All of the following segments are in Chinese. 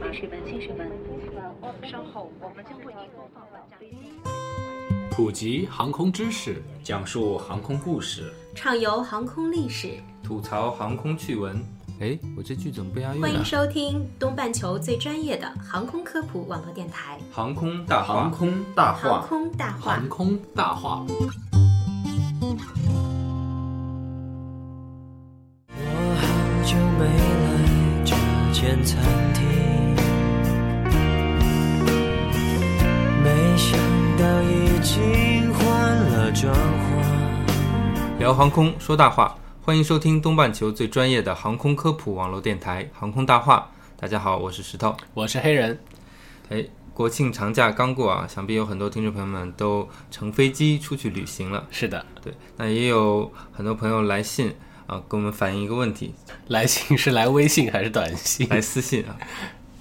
女士们、先生们，稍后我们将为您播放本站。普及航空知识，讲述航空故事，畅游航空历史，吐槽航空趣闻。哎，我这句怎么不押韵欢迎啊？收听东半球最专业的航空科普网络电台航空大话，航空大话——航，空大话航。空大话。我好久没来这间餐厅，聊航空说大话，欢迎收听东半球最专业的航空科普网络电台《航空大话》。大家好，我是石头。我是黑人，哎，国庆长假刚过啊，想必有很多听众朋友们都乘飞机出去旅行了。是的，对，那也有很多朋友来信啊，跟我们反映一个问题，来信是来微信还是短信？来私信啊，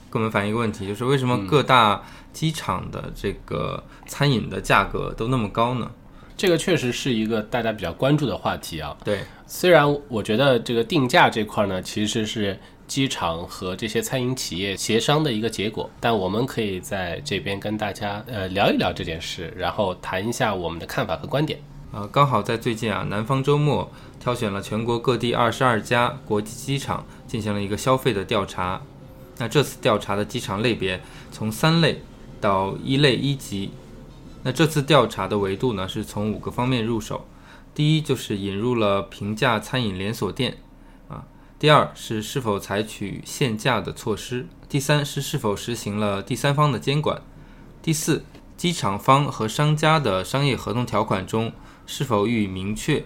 跟我们反映一个问题，就是为什么各大机场的这个餐饮的价格都那么高呢？这个确实是一个大家比较关注的话题啊。对，虽然我觉得这个定价这块呢，其实是机场和这些餐饮企业协商的一个结果，但我们可以在这边跟大家呃聊一聊这件事，然后谈一下我们的看法和观点。呃，刚好在最近啊，南方周末挑选了全国各地二十二家国际机场进行了一个消费的调查。那这次调查的机场类别从三类到一类一级。那这次调查的维度呢，是从五个方面入手。第一就是引入了平价餐饮连锁店啊。第二是是否采取限价的措施。第三是是否实行了第三方的监管。第四，机场方和商家的商业合同条款中是否予以明确？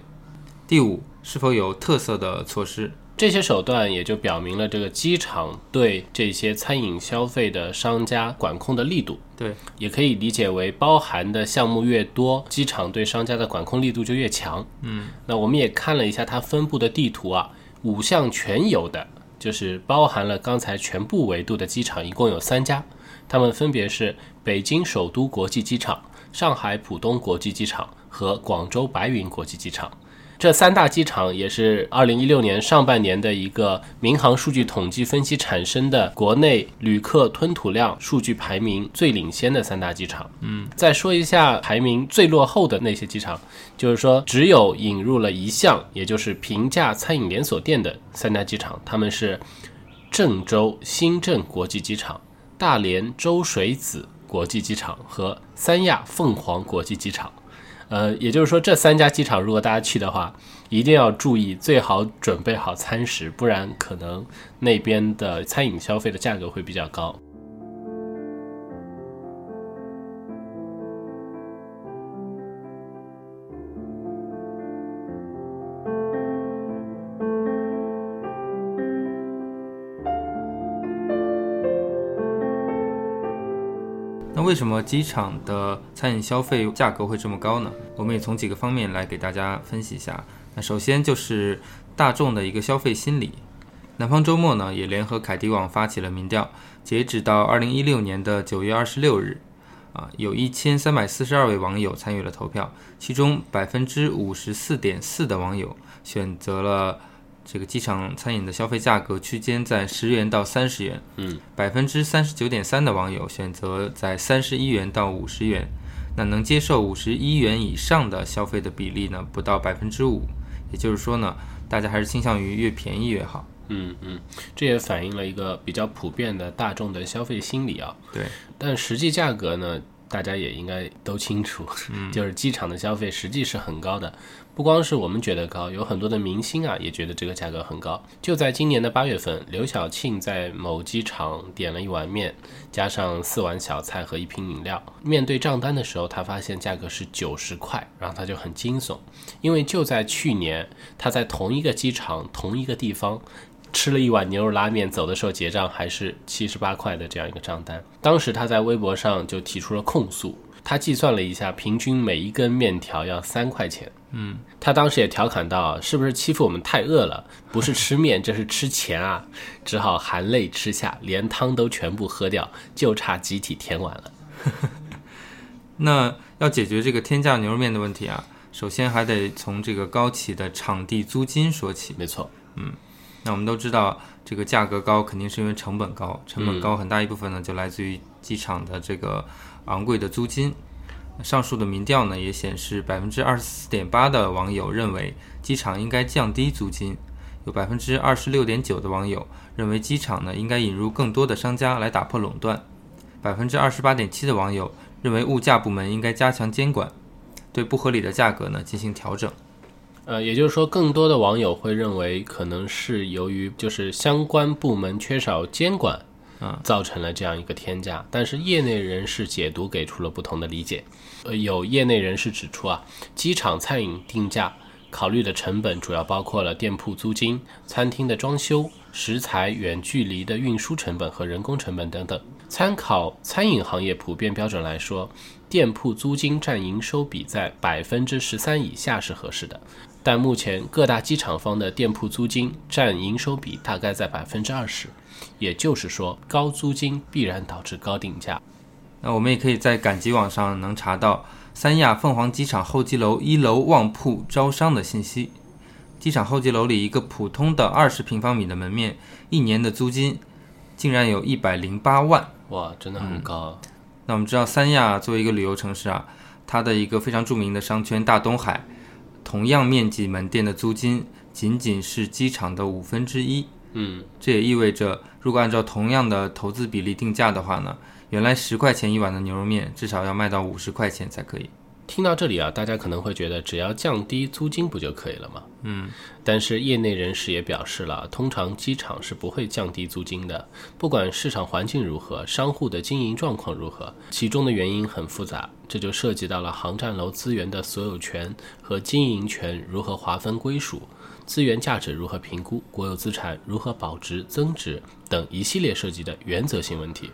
第五，是否有特色的措施？这些手段也就表明了这个机场对这些餐饮消费的商家管控的力度。对，也可以理解为包含的项目越多，机场对商家的管控力度就越强。嗯，那我们也看了一下它分布的地图啊，五项全有的，就是包含了刚才全部维度的机场，一共有三家，它们分别是北京首都国际机场、上海浦东国际机场和广州白云国际机场。这三大机场也是二零一六年上半年的一个民航数据统计分析产生的国内旅客吞吐量数据排名最领先的三大机场。嗯，再说一下排名最落后的那些机场，就是说只有引入了一项，也就是平价餐饮连锁店的三大机场，他们是郑州新郑国际机场、大连周水子国际机场和三亚凤凰国际机场。呃，也就是说，这三家机场如果大家去的话，一定要注意，最好准备好餐食，不然可能那边的餐饮消费的价格会比较高。为什么机场的餐饮消费价格会这么高呢？我们也从几个方面来给大家分析一下。那首先就是大众的一个消费心理。南方周末呢也联合凯迪网发起了民调，截止到二零一六年的九月二十六日，啊，有一千三百四十二位网友参与了投票，其中百分之五十四点四的网友选择了这个机场餐饮的消费价格区间在十元到三十元。嗯，百分之三十九点三的网友选择在三十一元到五十元，那能接受五十一元以上的消费的比例呢，不到百分之五。也就是说呢，大家还是倾向于越便宜越好。嗯嗯，这也反映了一个比较普遍的大众的消费心理啊。对，但实际价格呢，大家也应该都清楚，就是机场的消费实际是很高的。不光是我们觉得高，有很多的明星啊也觉得这个价格很高。就在今年的八月份，刘晓庆在某机场点了一碗面，加上四碗小菜和一瓶饮料。面对账单的时候，他发现价格是九十块，然后他就很惊悚，因为就在去年，他在同一个机场、同一个地方。吃了一碗牛肉拉面，走的时候结账还是七十八块的这样一个账单。当时他在微博上就提出了控诉，他计算了一下，平均每一根面条要三块钱。嗯，他当时也调侃到，是不是欺负我们太饿了？不是吃面，这是吃钱啊！只好含泪吃下，连汤都全部喝掉，就差集体舔碗了。那要解决这个天价牛肉面的问题啊，首先还得从这个高企的场地租金说起。没错，那我们都知道，这个价格高肯定是因为成本高，成本高很大一部分呢就来自于机场的这个昂贵的租金。上述的民调呢也显示，百分之二十四点八的网友认为机场应该降低租金，有百分之二十六点九的网友认为机场呢应该引入更多的商家来打破垄断，百分之二十八点七的网友认为物价部门应该加强监管，对不合理的价格呢进行调整。呃，也就是说，更多的网友会认为，可能是由于就是相关部门缺少监管，啊，造成了这样一个天价。但是业内人士解读给出了不同的理解。呃，有业内人士指出啊，机场餐饮定价考虑的成本主要包括了店铺租金、餐厅的装修、食材远距离的运输成本和人工成本等等。参考餐饮行业普遍标准来说，店铺租金占营收比在百分之十三以下是合适的。但目前各大机场方的店铺租金占营收比大概在百分之二十，也就是说，高租金必然导致高定价。那我们也可以在赶集网上能查到三亚凤凰机场候机楼一楼旺铺招商的信息。机场候机楼里一个普通的二十平方米的门面，一年的租金竟然有一百零八万。哇，真的很高啊！那我们知道，三亚作为一个旅游城市啊，它的一个非常著名的商圈大东海。同样面积门店的租金仅仅是机场的五分之一，嗯，这也意味着，如果按照同样的投资比例定价的话呢，原来十块钱一碗的牛肉面，至少要卖到五十块钱才可以。听到这里啊，大家可能会觉得只要降低租金不就可以了吗？嗯，但是业内人士也表示了，通常机场是不会降低租金的，不管市场环境如何，商户的经营状况如何，其中的原因很复杂，这就涉及到了航站楼资源的所有权和经营权如何划分归属，资源价值如何评估，国有资产如何保值增值等一系列涉及的原则性问题。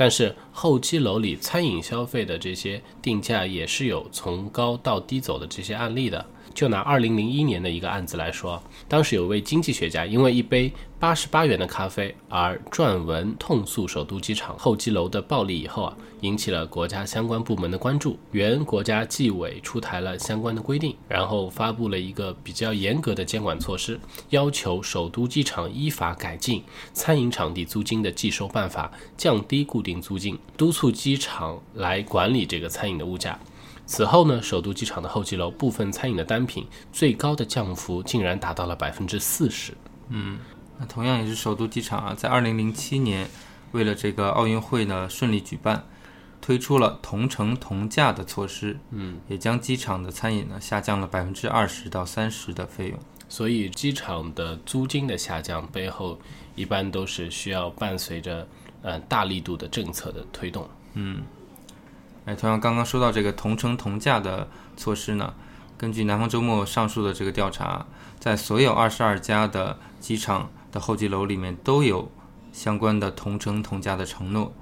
但是候机楼里餐饮消费的这些定价也是有从高到低走的这些案例的。就拿二零零一年的一个案子来说，当时有位经济学家因为一杯八十八元的咖啡而撰文痛诉首都机场候机楼的暴利以后啊，引起了国家相关部门的关注。原国家纪委出台了相关的规定，然后发布了一个比较严格的监管措施，要求首都机场依法改进餐饮场地租金的计收办法，降低固定租金，督促机场来管理这个餐饮的物价。此后呢，首都机场的候机楼部分餐饮的单品最高的降幅竟然达到了百分之四十。嗯，那同样也是首都机场啊，在二零零七年，为了这个奥运会呢顺利举办，推出了同城同价的措施。嗯，也将机场的餐饮呢下降了百分之二十到三十的费用。所以机场的租金的下降背后，一般都是需要伴随着呃大力度的政策的推动。嗯。同样刚刚说到这个同城同价的措施呢，根据南方周末上述的这个调查，在所有二十二家的机场的候机楼里面都有相关的同城同价的承诺。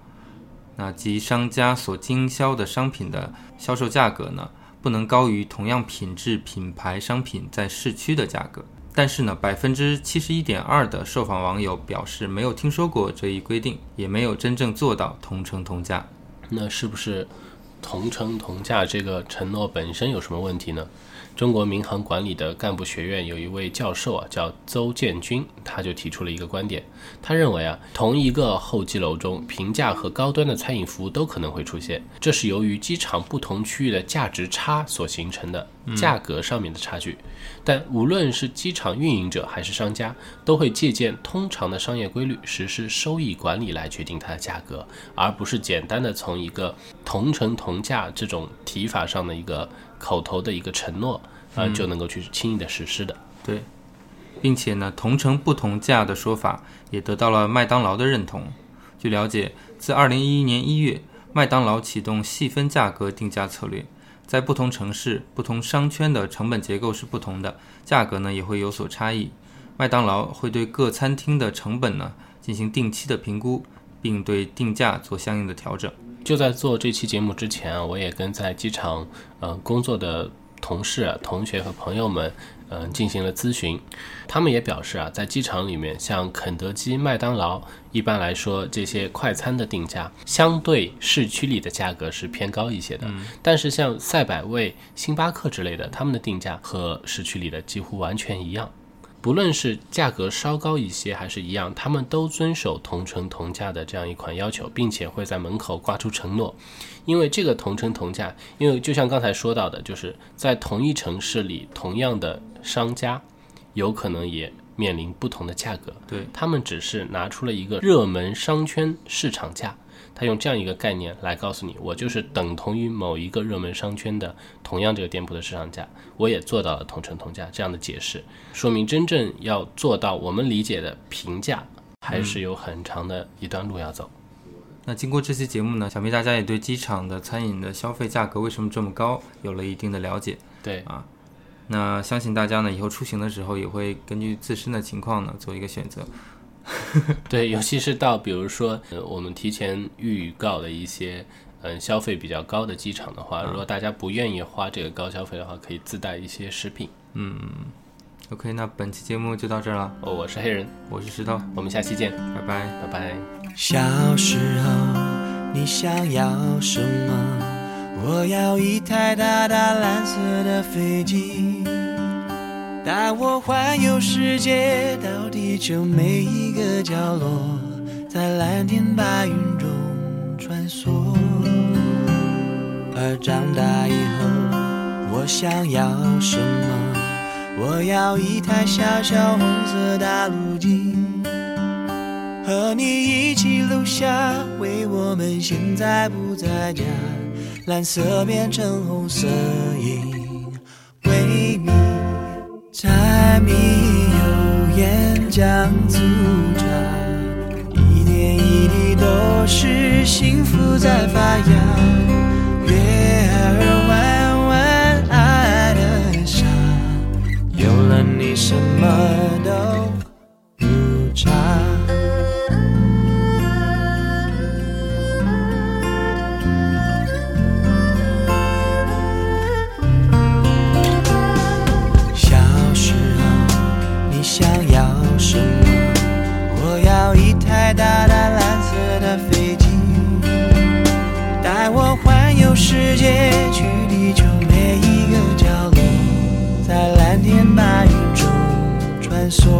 那即商家所经销的商品的销售价格呢，不能高于同样品质品牌商品在市区的价格。但是呢，百分之七十一点二的受访网友表示没有听说过这一规定，也没有真正做到同城同价。那是不是？同城同价这个承诺本身有什么问题呢？中国民航管理的干部学院有一位教授啊，叫邹建军，他就提出了一个观点。他认为啊，同一个候机楼中，平价和高端的餐饮服务都可能会出现，这是由于机场不同区域的价值差所形成的价格上面的差距。但无论是机场运营者还是商家，都会借鉴通常的商业规律，实施收益管理来决定它的价格，而不是简单的从一个同城同价这种提法上的一个。口头的一个承诺，啊，就能够去轻易的实施的。对，并且呢，同城不同价的说法也得到了麦当劳的认同。据了解，自二零一一年一月，麦当劳启动细分价格定价策略，在不同城市、不同商圈的成本结构是不同的，价格呢也会有所差异。麦当劳会对各餐厅的成本呢进行定期的评估，并对定价做相应的调整。就在做这期节目之前啊，我也跟在机场呃工作的同事、同学和朋友们嗯进行了咨询，他们也表示啊，在机场里面，像肯德基、麦当劳，一般来说这些快餐的定价相对市区里的价格是偏高一些的，但是像赛百味、星巴克之类的，他们的定价和市区里的几乎完全一样。不论是价格稍高一些还是一样，他们都遵守同城同价的这样一款要求，并且会在门口挂出承诺。因为这个同城同价，因为就像刚才说到的，就是在同一城市里，同样的商家有可能也面临不同的价格。对他们只是拿出了一个热门商圈市场价，他用这样一个概念来告诉你，我就是等同于某一个热门商圈的同样这个店铺的市场价，我也做到了同城同价这样的解释，说明真正要做到我们理解的平价，还是有很长的一段路要走。那经过这期节目呢，想必大家也对机场的餐饮的消费价格为什么这么高有了一定的了解。对啊，那相信大家呢以后出行的时候也会根据自身的情况呢做一个选择。对，尤其是到比如说，呃，我们提前预告的一些，嗯，消费比较高的机场的话，如果大家不愿意花这个高消费的话，可以自带一些食品。嗯 OK，那本期节目就到这儿了，哦，我是黑人，我是石头，我们下期见，拜拜。拜拜。小时候你想要什么？我要一台大大蓝色的飞机，带我环游世界，到地球每一个角落，在蓝天白云中穿梭。而长大以后，我想要什么？我要一台小小红色大陆机。和你一起留下，为我们现在不在家，蓝色变成红色因为你柴米油盐酱醋茶，一点一滴都是幸福在发芽。穿